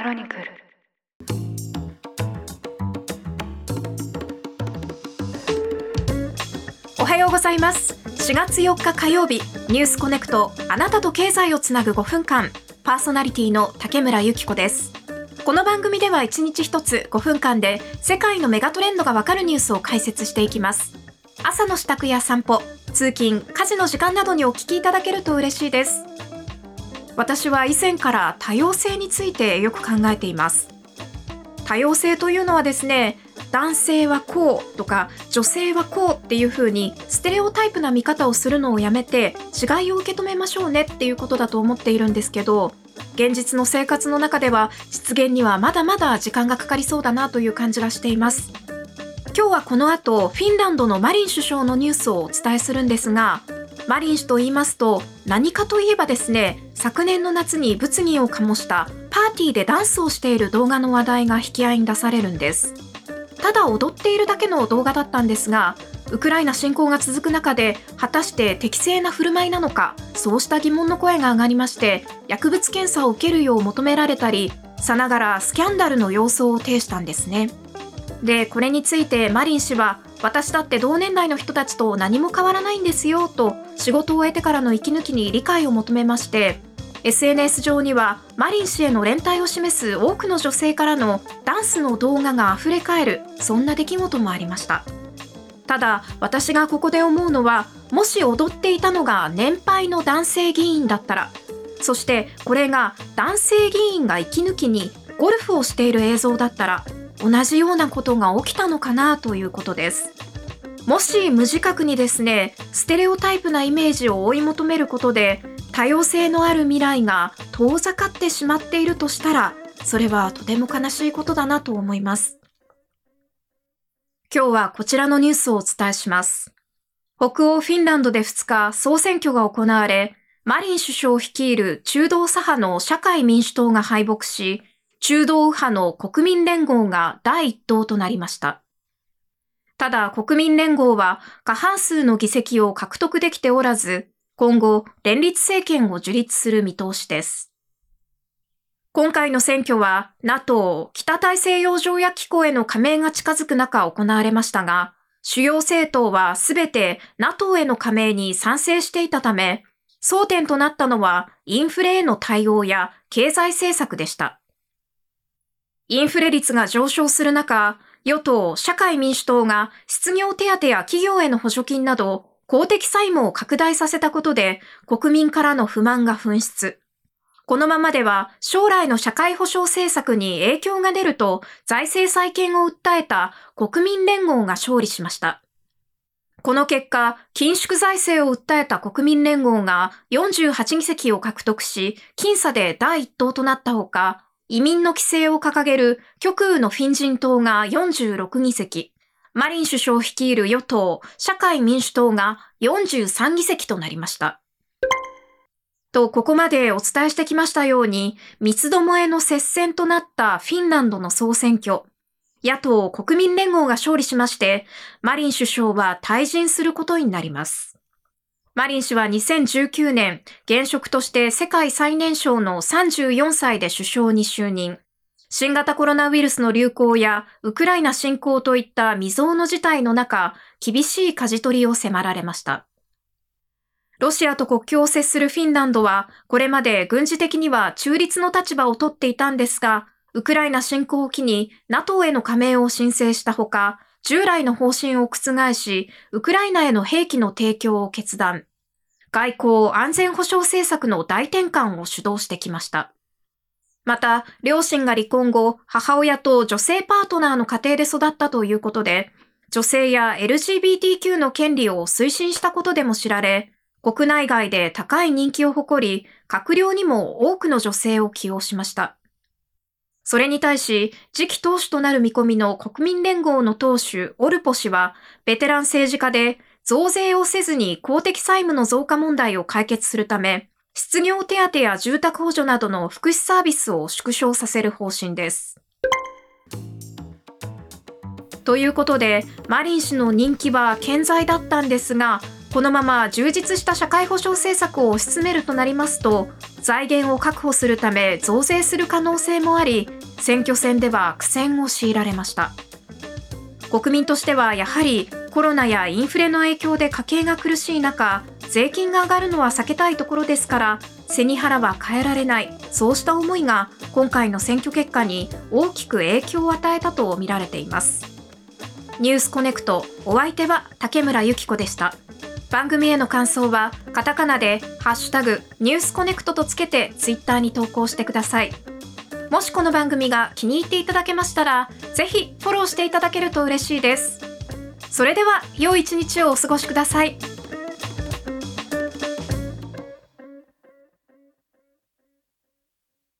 クロニクル。おはようございます。4月4日火曜日ニュースコネクトあなたと経済をつなぐ5分間パーソナリティの竹村由紀子です。この番組では1日1つ5分間で世界のメガトレンドがわかるニュースを解説していきます。朝の支度や散歩通勤家事の時間などにお聞きいただけると嬉しいです。私は以前から多様性についてよく考えています。多様性というのはですね男性はこうとか女性はこうっていう風にステレオタイプな見方をするのをやめて違いを受け止めましょうねっていうことだと思っているんですけど現実の生活の中では実現にはまだまだ時間がかかりそうだなという感じがしています。今日はこの後フィンランドのマリン首相のニュースをお伝えするんですがマリン氏と言いますと何かといえばですね昨年の夏に物議を醸したパーティーでダンスをしている動画の話題が引き合いに出されるんです。ただ踊っているだけの動画だったんですがウクライナ侵攻が続く中で果たして適正な振る舞いなのかそうした疑問の声が上がりまして薬物検査を受けるよう求められたりさながらスキャンダルの様相を呈したんですね。でこれについてマリン氏は私だって同年代の人たちと何も変わらないんですよと仕事を終えてからの息抜きに理解を求めまして SNS 上にはマリン氏への連帯を示す多くの女性からのダンスの動画が溢れ返るそんな出来事もありました。ただ私がここで思うのはもし踊っていたのが年配の男性議員だったらそしてこれが男性議員が息抜きにゴルフをしている映像だったら同じようなことが起きたのかなということです。もし無自覚にですね、ステレオタイプなイメージを追い求めることで、多様性のある未来が遠ざかってしまっているとしたら、それはとても悲しいことだなと思います。今日はこちらのニュースをお伝えします。北欧フィンランドで2日総選挙が行われ、マリン首相率いる中道左派の社会民主党が敗北し、中道右派の国民連合が第一党となりました。ただ国民連合は過半数の議席を獲得できておらず、今後連立政権を樹立する見通しです。今回の選挙は NATO 北大西洋条約機構への加盟が近づく中行われましたが、主要政党はすべて NATO への加盟に賛成していたため、争点となったのはインフレへの対応や経済政策でした。インフレ率が上昇する中、与党、社会民主党が失業手当や企業への補助金など公的債務を拡大させたことで国民からの不満が噴出。このままでは将来の社会保障政策に影響が出ると財政再建を訴えた国民連合が勝利しました。この結果、緊縮財政を訴えた国民連合が48議席を獲得し、僅差で第一党となったほか、移民の規制を掲げる極右のフィン人党が46議席、マリン首相率いる与党、社会民主党が43議席となりました。と、ここまでお伝えしてきましたように、三つどもえの接戦となったフィンランドの総選挙。野党国民連合が勝利しまして、マリン首相は退陣することになります。マリン氏は2019年、現職として世界最年少の34歳で首相に就任。新型コロナウイルスの流行やウクライナ侵攻といった未曾有の事態の中、厳しい舵取りを迫られました。ロシアと国境を接するフィンランドは、これまで軍事的には中立の立場をとっていたんですが、ウクライナ侵攻を機に NATO への加盟を申請したほか、従来の方針を覆し、ウクライナへの兵器の提供を決断。外交安全保障政策の大転換を主導してきました。また、両親が離婚後、母親と女性パートナーの家庭で育ったということで、女性や LGBTQ の権利を推進したことでも知られ、国内外で高い人気を誇り、閣僚にも多くの女性を起用しました。それに対し、次期党首となる見込みの国民連合の党首、オルポ氏は、ベテラン政治家で、増税をせずに公的債務の増加問題を解決するため、失業手当や住宅補助などの福祉サービスを縮小させる方針です。ということで、マリン氏の人気は健在だったんですが、このまま充実した社会保障政策を推し進めるとなりますと、財源を確保するため増税する可能性もあり、選挙戦では苦戦を強いられました。国民としてはやはりコロナやインフレの影響で家計が苦しい中、税金が上がるのは避けたいところですから、背に腹は変えられない、そうした思いが今回の選挙結果に大きく影響を与えたとみられています。ニュースコネクト、お相手は竹村由紀子でした。番組への感想は、カタカナで、ハッシュタグ、ニュースコネクトとつけて、ツイッターに投稿してください。もしこの番組が気に入っていただけましたら、ぜひフォローしていただけると嬉しいです。それでは、良い一日をお過ごしください。